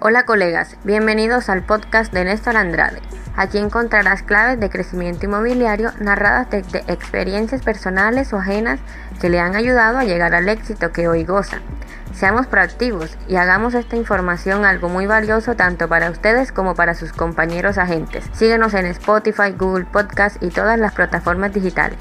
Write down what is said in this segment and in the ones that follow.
Hola colegas, bienvenidos al podcast de Néstor Andrade. Aquí encontrarás claves de crecimiento inmobiliario narradas desde experiencias personales o ajenas que le han ayudado a llegar al éxito que hoy goza. Seamos proactivos y hagamos esta información algo muy valioso tanto para ustedes como para sus compañeros agentes. Síguenos en Spotify, Google Podcast y todas las plataformas digitales.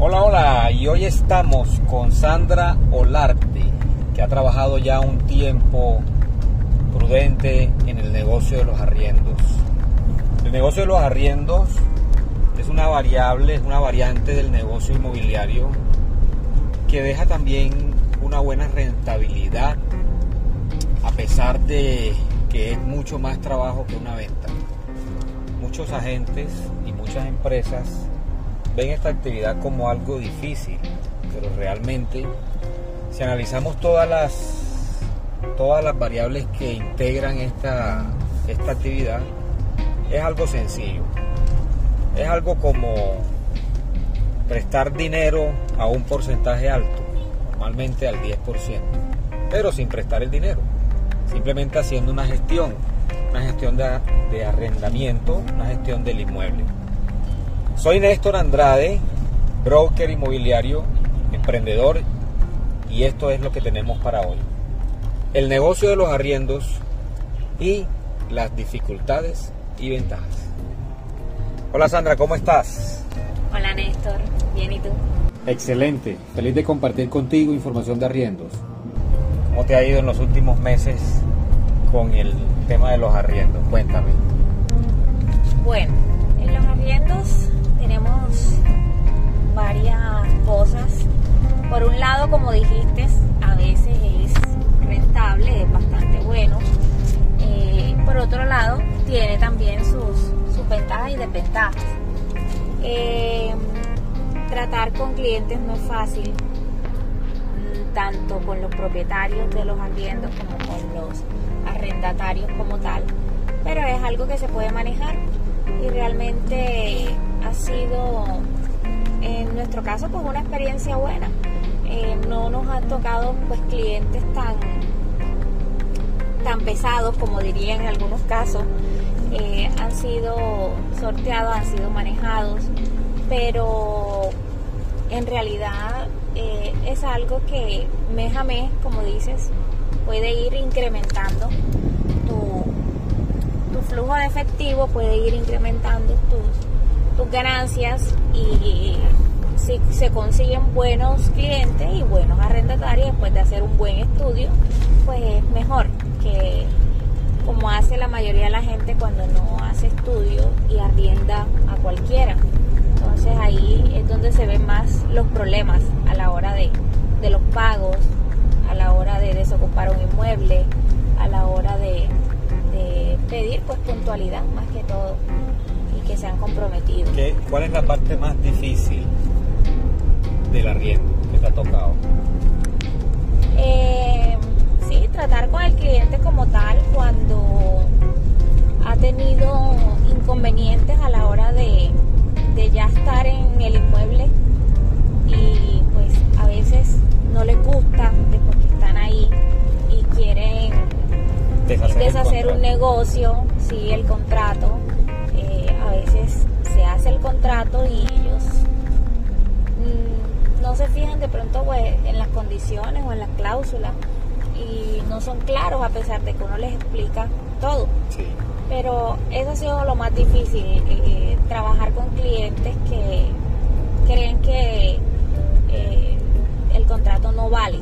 Hola, hola, y hoy estamos con Sandra Olarte, que ha trabajado ya un tiempo prudente en el negocio de los arriendos. El negocio de los arriendos es una variable, es una variante del negocio inmobiliario que deja también una buena rentabilidad a pesar de que es mucho más trabajo que una venta. Muchos agentes y muchas empresas ven esta actividad como algo difícil, pero realmente si analizamos todas las todas las variables que integran esta, esta actividad, es algo sencillo. Es algo como prestar dinero a un porcentaje alto, normalmente al 10%, pero sin prestar el dinero, simplemente haciendo una gestión, una gestión de, de arrendamiento, una gestión del inmueble. Soy Néstor Andrade, broker inmobiliario, emprendedor y esto es lo que tenemos para hoy. El negocio de los arriendos y las dificultades y ventajas. Hola Sandra, ¿cómo estás? Hola Néstor, bien y tú. Excelente, feliz de compartir contigo información de arriendos. ¿Cómo te ha ido en los últimos meses con el tema de los arriendos? Cuéntame. Bueno, en los arriendos varias cosas. Por un lado, como dijiste, a veces es rentable, es bastante bueno. Eh, por otro lado, tiene también sus, sus ventajas y desventajas. Eh, tratar con clientes no es fácil, mm, tanto con los propietarios de los arriendos como con los arrendatarios como tal, pero es algo que se puede manejar y realmente ha sido en nuestro caso pues una experiencia buena. Eh, no nos han tocado pues clientes tan tan pesados como diría en algunos casos. Eh, han sido sorteados, han sido manejados, pero en realidad eh, es algo que mes a mes, como dices, puede ir incrementando tu, tu flujo de efectivo, puede ir incrementando tus, tus ganancias y si se consiguen buenos clientes y buenos arrendatarios después de hacer un buen estudio, pues es mejor que como hace la mayoría de la gente cuando no hace estudio y arrienda a cualquiera. Entonces ahí es donde se ven más los problemas a la hora de, de los pagos, a la hora de desocupar un inmueble, a la hora de, de pedir pues puntualidad más que todo y que sean comprometidos. ¿Qué, ¿Cuál es la parte más difícil del arriendo que te ha tocado? Eh, sí, tratar con el cliente como tal cuando ha tenido inconvenientes a la hora de, de ya estar en el inmueble y pues a veces no les gusta después que están ahí y quieren Deshacer, un negocio, sí, el contrato. eh, a veces se hace el contrato y se fijan de pronto pues, en las condiciones o en las cláusulas y no son claros a pesar de que uno les explica todo. Sí. Pero eso ha sido lo más difícil, eh, trabajar con clientes que creen que eh, el contrato no vale,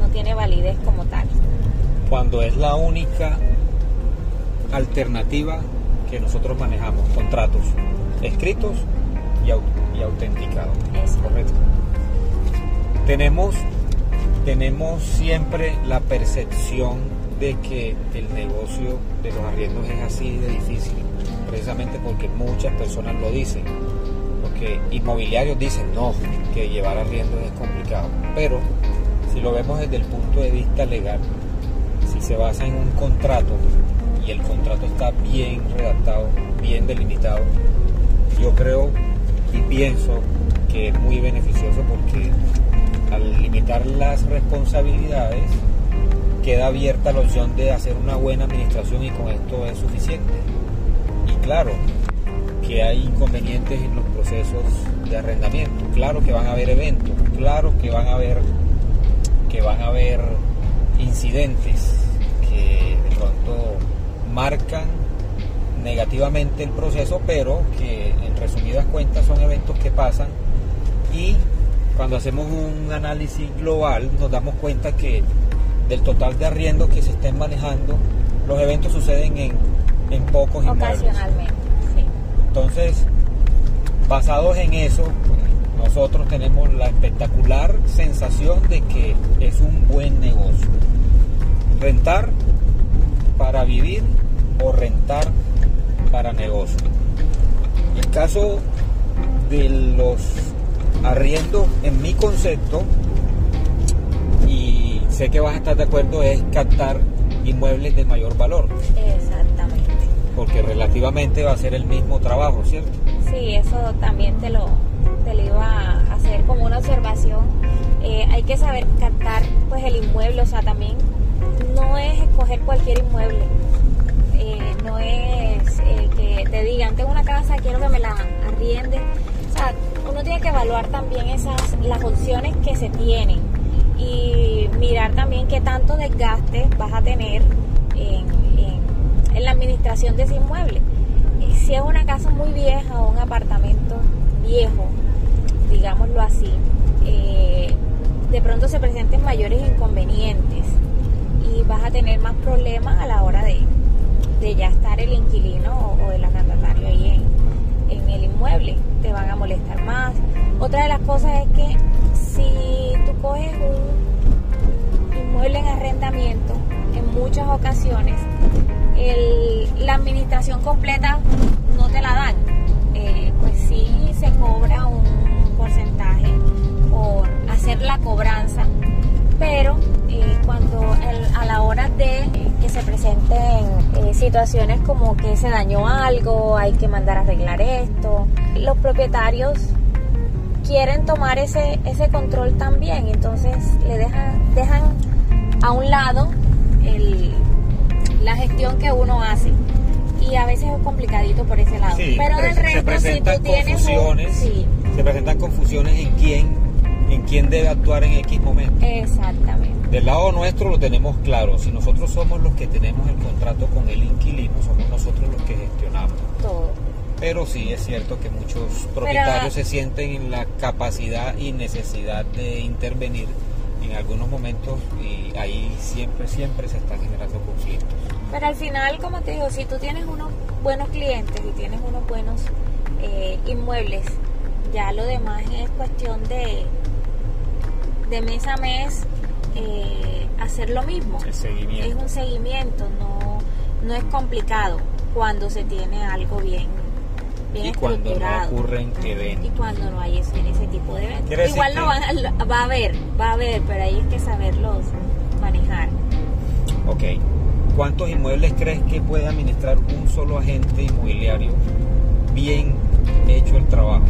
no tiene validez como tal. Cuando es la única alternativa que nosotros manejamos, contratos escritos y, au- y autenticados. Correcto. Tenemos, tenemos siempre la percepción de que el negocio de los arriendos es así de difícil, precisamente porque muchas personas lo dicen. Porque inmobiliarios dicen no, que llevar arriendos es complicado. Pero si lo vemos desde el punto de vista legal, si se basa en un contrato y el contrato está bien redactado, bien delimitado, yo creo y pienso que es muy beneficioso porque al limitar las responsabilidades queda abierta la opción de hacer una buena administración y con esto es suficiente. Y claro, que hay inconvenientes en los procesos de arrendamiento, claro que van a haber eventos, claro que van a haber que van a haber incidentes que de pronto marcan negativamente el proceso, pero que en resumidas cuentas son eventos que pasan y cuando hacemos un análisis global nos damos cuenta que del total de arriendos que se estén manejando, los eventos suceden en, en pocos Ocasionalmente, sí. Entonces, basados en eso, pues, nosotros tenemos la espectacular sensación de que es un buen negocio. Rentar para vivir o rentar para negocio. El caso de los arriendos, en mi concepto, y sé que vas a estar de acuerdo, es captar inmuebles de mayor valor. Exactamente. Porque relativamente va a ser el mismo trabajo, ¿cierto? Sí, eso también te lo, te lo iba a hacer como una observación. Eh, hay que saber captar pues el inmueble, o sea, también no es escoger cualquier inmueble. Eh, no es eh, que te digan, tengo una casa, quiero que me la arriende. Uno tiene que evaluar también esas, las opciones que se tienen y mirar también qué tanto desgaste vas a tener en, la administración de ese inmueble. Si es una casa muy vieja o un apartamento viejo, digámoslo así, eh, de pronto se presenten mayores inconvenientes y vas a tener más problemas a la hora de, ya estar el inquilino o, o el arrendatario ahí en el inmueble. Te van a molestar más. Otra de las cosas es que si tú coges un inmueble en arrendamiento, en muchas ocasiones, la administración completa no te la dan. Eh, pues sí se cobra un porcentaje por hacer la cobranza, pero eh, cuando a la hora de eh, que se presenten eh, situaciones como que se dañó algo, hay que mandar a arreglar esto, los propietarios quieren tomar ese, ese control también, entonces le dejan, dejan a un lado el- la gestión que uno hace. Y a veces es complicadito por ese lado. Sí, Pero del se resto, si tú tienes un- sí, se presentan confusiones en quién, en quién debe actuar en X momento. exactamente. Del lado nuestro lo tenemos claro, si nosotros somos los que tenemos el contrato con el inquilino, somos nosotros los que gestionamos. Todo. Pero sí es cierto que muchos propietarios se sienten en la capacidad y necesidad de intervenir en algunos momentos y ahí siempre, siempre se están generando conflictos. Pero al final, como te digo, si tú tienes unos buenos clientes y tienes unos buenos eh, inmuebles, ya lo demás es cuestión de, de mes a mes eh, hacer lo mismo. El Es un seguimiento, no, no es complicado cuando se tiene algo bien, bien Y cuando no ocurren Y eventos. cuando no hay ese, ese tipo de eventos. Igual lo van a- va a haber, va a haber, pero ahí es que saberlos manejar. Ok. ¿Cuántos inmuebles crees que puede administrar un solo agente inmobiliario bien hecho el trabajo?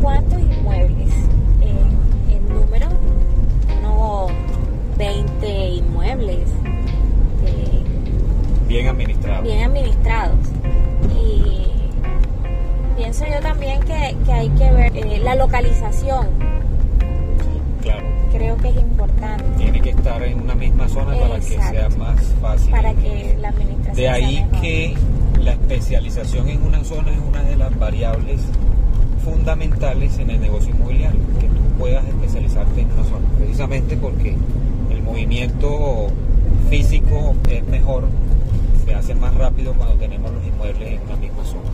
¿Cuántos inmuebles? 20 inmuebles eh, Bien administrado. bien administrados. Y pienso yo también que, que hay que ver eh, la localización, Claro. creo que es importante Tiene que estar en una misma zona para que sea más fácil. para que la administración De ahí sea mejor. que la especialización en una zona es una de las variables fundamentales en el negocio inmobiliario, que tú puedas especializarte en una zona, precisamente porque movimiento físico es mejor, se hace más rápido cuando tenemos los inmuebles en una misma zona.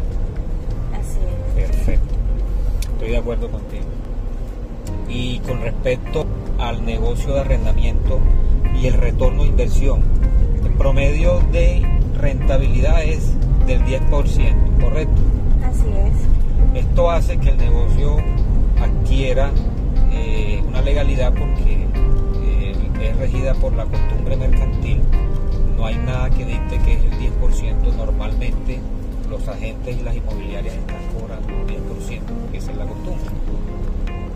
Así es. Perfecto, estoy de acuerdo contigo. Y con respecto al negocio de arrendamiento y el retorno de inversión, el promedio de rentabilidad es del 10%, ¿correcto? Así es. Esto hace que el negocio adquiera eh, una legalidad porque es regida por la costumbre mercantil, no hay nada que dicte que es el 10%. Normalmente los agentes y las inmobiliarias están cobrando un 10%, porque esa es la costumbre.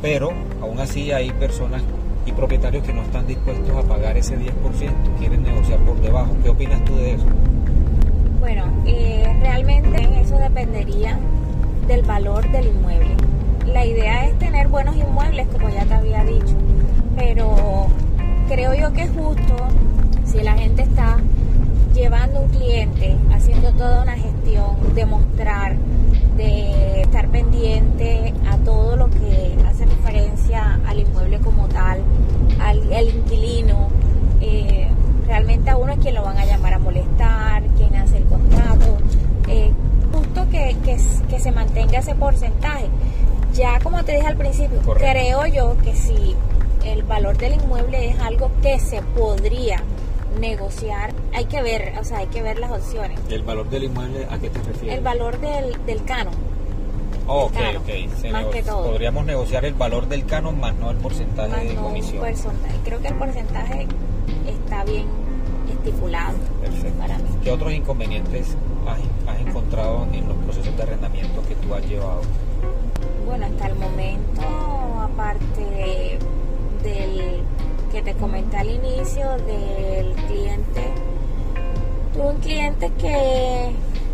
Pero aún así hay personas y propietarios que no están dispuestos a pagar ese 10%, quieren negociar por debajo. ¿Qué opinas tú de eso? Bueno, eh, realmente eso dependería del valor del inmueble. La idea es tener buenos inmuebles, como ya te había dicho, pero creo yo que es justo si la gente está llevando un cliente, haciendo toda una gestión, de mostrar, de estar pendiente a todo lo que hace referencia al inmueble como tal, al, inquilino. Eh, realmente a uno es quien lo van a llamar a molestar, quien hace el contrato. Eh, justo que, que, se mantenga ese porcentaje. Ya como te dije al principio, creo yo que si el valor del inmueble es algo que se podría negociar, hay que ver, o sea, hay que ver las opciones. ¿Y el valor del inmueble a qué te refieres? El valor del, del canon. Oh, ok, ok. más que todo. Podríamos negociar el valor del canon más no el porcentaje de comisión. Creo que el porcentaje está bien estipulado Perfecto. para mí. ¿Qué otros inconvenientes has, has encontrado en los procesos de arrendamiento que tú has llevado? Bueno, hasta el momento, aparte del que te comenté al inicio del cliente. Tuve un cliente que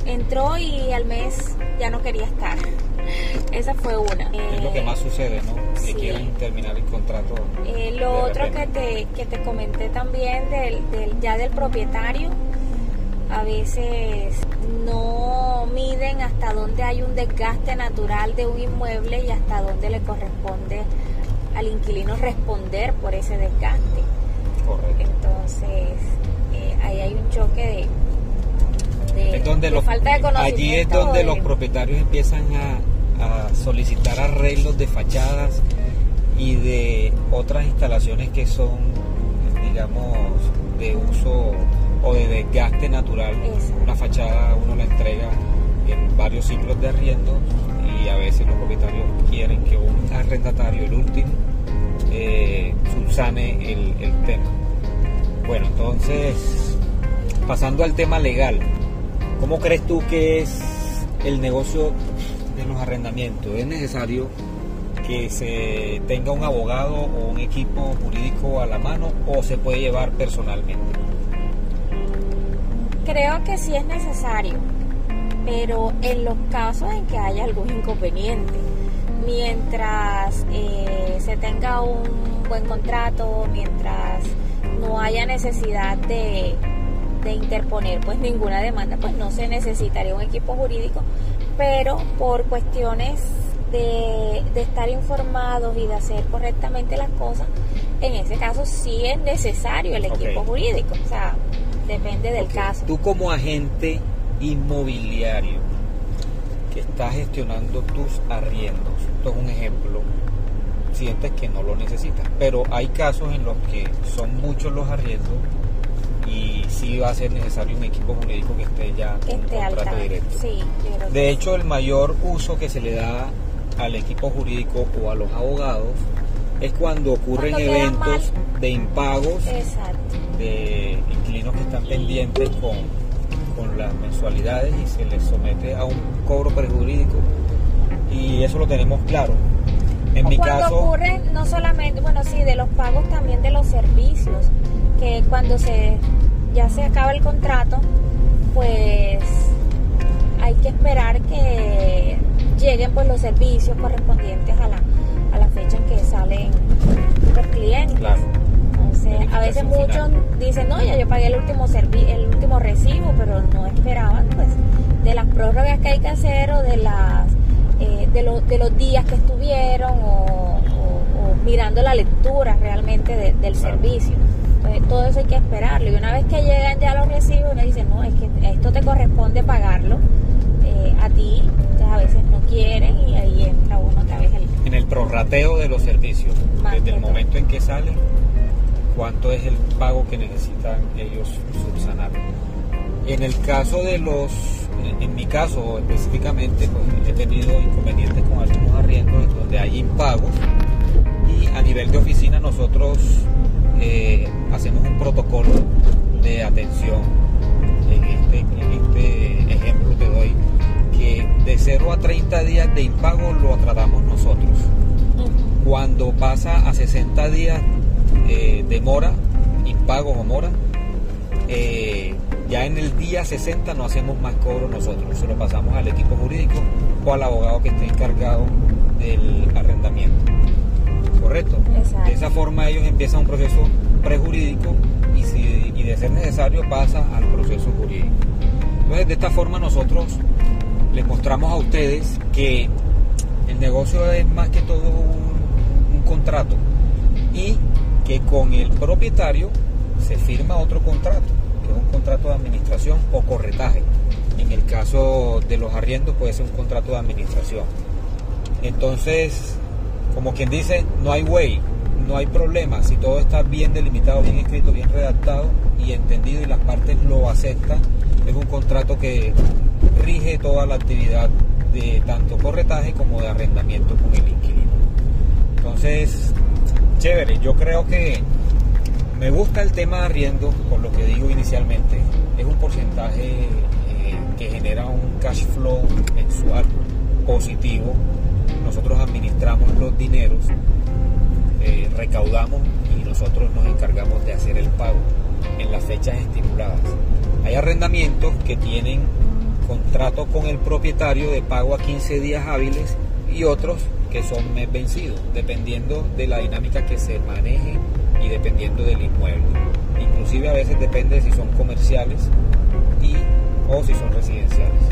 entró y al mes ya no quería estar. Esa fue una. Es lo que más sucede, ¿no? Que quieren terminar el contrato. Eh, lo otro que te, que te comenté también del, del, ya del propietario, a veces no miden hasta dónde hay un desgaste natural de un inmueble y hasta dónde le corresponde al inquilino responder por ese desgaste. Correcto. Entonces, eh, ahí hay un choque de, falta de conocimiento. Allí es donde los propietarios empiezan a, solicitar arreglos de fachadas y de otras instalaciones que son, digamos, de uso o de desgaste natural. Una fachada uno la entrega en varios ciclos de arriendo y a veces los propietarios quieren que un arrendatario, el último, eh, subsane el, tema. Bueno, entonces, pasando al tema legal, ¿cómo crees tú que es el negocio de los arrendamientos? ¿Es necesario que se tenga un abogado o un equipo jurídico a la mano o se puede llevar personalmente? Creo que sí es necesario pero en los casos en que haya algún inconveniente, mientras eh, se tenga un buen contrato, mientras no haya necesidad de, interponer pues ninguna demanda, pues no se necesitaría un equipo jurídico, pero por cuestiones de, estar informados y de hacer correctamente las cosas, en ese caso sí es necesario el equipo jurídico, o sea, depende del caso. Tú como agente inmobiliario que está gestionando tus arriendos. Esto es un ejemplo. Sientes que no lo necesitas. Pero hay casos en los que son muchos los arriendos y sí va a ser necesario un equipo jurídico que esté ya en contrato directo. de hecho, el mayor uso que se le da al equipo jurídico o a los abogados es cuando ocurren eventos de impagos de inquilinos que están pendientes con con las mensualidades y se les somete a un cobro prejurídico y eso lo tenemos claro. En mi cuando caso ocurre no solamente, bueno, sí, de los pagos también de los servicios, que cuando se ya se acaba el contrato, pues hay que esperar que lleguen pues los servicios correspondientes a la, a la fecha en que salen los clientes. Claro a veces muchos dicen, no, ya yo pagué el último, el último recibo, pero no esperaban pues de las prórrogas que hay que hacer o de las eh, de, de los días que estuvieron o, mirando la lectura realmente del servicio. Entonces, todo eso hay que esperarlo. Y una vez que llegan ya los recibos, uno dice, no, es que esto te corresponde pagarlo eh, a ti. Entonces, a veces no quieren y ahí entra uno otra vez el... En el prorrateo de los servicios, desde el momento en que salen cuánto es el pago que necesitan ellos subsanar. En el caso de los, en mi caso específicamente, pues he tenido inconvenientes con algunos arriendos donde hay impagos y a nivel de oficina nosotros eh, hacemos un protocolo de atención. En este, en este ejemplo te doy que de 0 a 30 días de impago lo tratamos nosotros. Cuando pasa a 60 días eh, de mora, impago o mora, eh, ya en el día 60 no hacemos más cobro nosotros, se lo pasamos al equipo jurídico o al abogado que esté encargado del arrendamiento. ¿Correcto? De esa forma ellos empiezan un proceso prejurídico y, si, y de ser necesario pasa al proceso jurídico. Entonces de esta forma nosotros les mostramos a ustedes que el negocio es más que todo un, un contrato y que con el propietario se firma otro contrato un contrato de administración o corretaje. En el caso de los arriendos puede ser un contrato de administración. Entonces, como quien dice, no hay way, no hay problema. Si todo está bien delimitado, bien escrito, bien redactado y entendido y las partes lo aceptan, es un contrato que rige toda la actividad de tanto corretaje como de arrendamiento con el inquilino. Entonces, chévere, yo creo que me gusta el tema de arriendo, por lo que digo inicialmente. Es un porcentaje eh, que genera un cash flow mensual positivo. Nosotros administramos los dineros, eh, recaudamos y nosotros nos encargamos de hacer el pago en las fechas estipuladas. Hay arrendamientos que tienen contrato con el propietario de pago a 15 días hábiles y otros que son mes vencidos, dependiendo de la dinámica que se maneje y dependiendo del inmueble. Inclusive a veces depende si son comerciales y, o si son residenciales.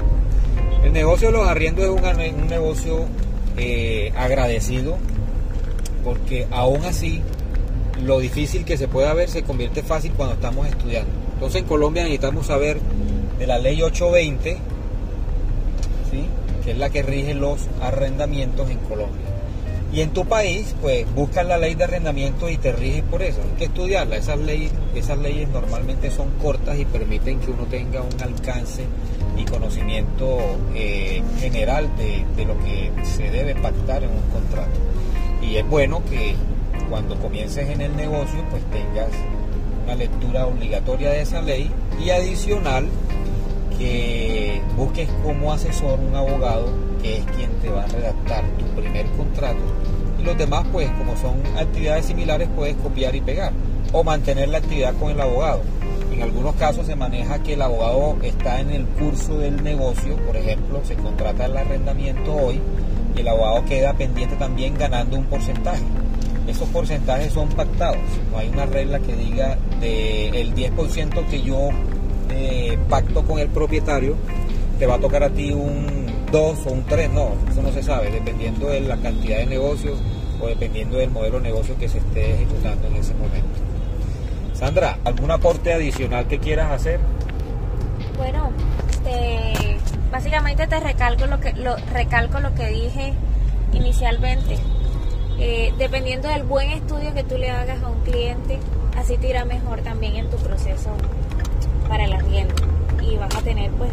El negocio de los arriendos es un, un negocio eh, agradecido porque aún así lo difícil que se pueda ver se convierte fácil cuando estamos estudiando. Entonces en Colombia necesitamos saber de la ley 820, ¿sí? Es la que rige los arrendamientos en Colombia. Y en tu país, pues buscas la ley de arrendamiento y te riges por eso. Hay que estudiarla. Esas leyes, esas leyes normalmente son cortas y permiten que uno tenga un alcance y conocimiento eh, general de, de lo que se debe pactar en un contrato. Y es bueno que cuando comiences en el negocio, pues tengas una lectura obligatoria de esa ley y adicional que busques como asesor un abogado que es quien te va a redactar tu primer contrato y los demás pues como son actividades similares puedes copiar y pegar o mantener la actividad con el abogado. En algunos casos se maneja que el abogado está en el curso del negocio, por ejemplo, se contrata el arrendamiento hoy y el abogado queda pendiente también ganando un porcentaje. Esos porcentajes son pactados, no hay una regla que diga del 10% que yo eh, pacto con el propietario, te va a tocar a ti un 2 o un 3, no, eso no se sabe, dependiendo de la cantidad de negocios o dependiendo del modelo de negocio que se esté ejecutando en ese momento. Sandra, ¿algún aporte adicional que quieras hacer? Bueno, básicamente te recalco lo que lo, recalco lo que dije inicialmente. Eh, dependiendo del buen estudio que tú le hagas a un cliente, así te irá mejor también en tu proceso para el arriendo y vas a tener pues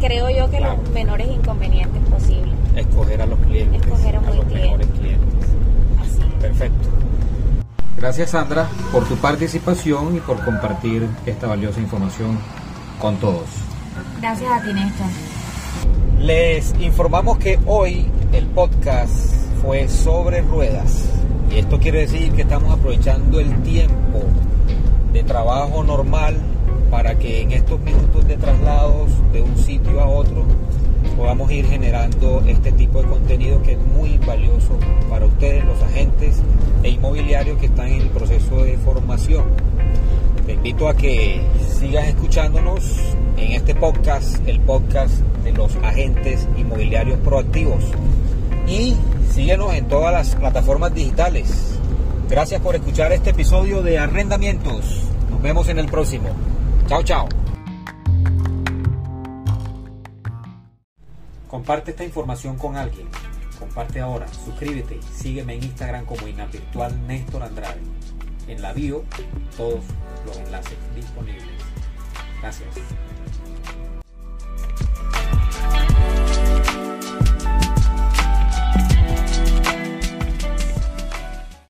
creo yo que los menores inconvenientes posibles. Escoger a los clientes. Escoger a, los mejores clientes. Así. Perfecto. Gracias Sandra por tu participación y por compartir esta valiosa información con todos. Gracias a ti Néstor. Les informamos que hoy el podcast fue sobre ruedas. Y esto quiere decir que estamos aprovechando el tiempo de trabajo normal para que en estos minutos de traslados de un sitio a otro podamos ir generando este tipo de contenido que es muy valioso para ustedes, los agentes e inmobiliarios que están en el proceso de formación. Te invito a que sigas escuchándonos en este podcast, el podcast de los agentes inmobiliarios proactivos. Y síguenos en todas las plataformas digitales. Gracias por escuchar este episodio de Arrendamientos. Nos vemos en el próximo. Chao, chao. Comparte esta información con alguien. Comparte ahora, suscríbete, sígueme en Instagram como Virtual Néstor Andrade. En la bio, todos los enlaces disponibles. Gracias.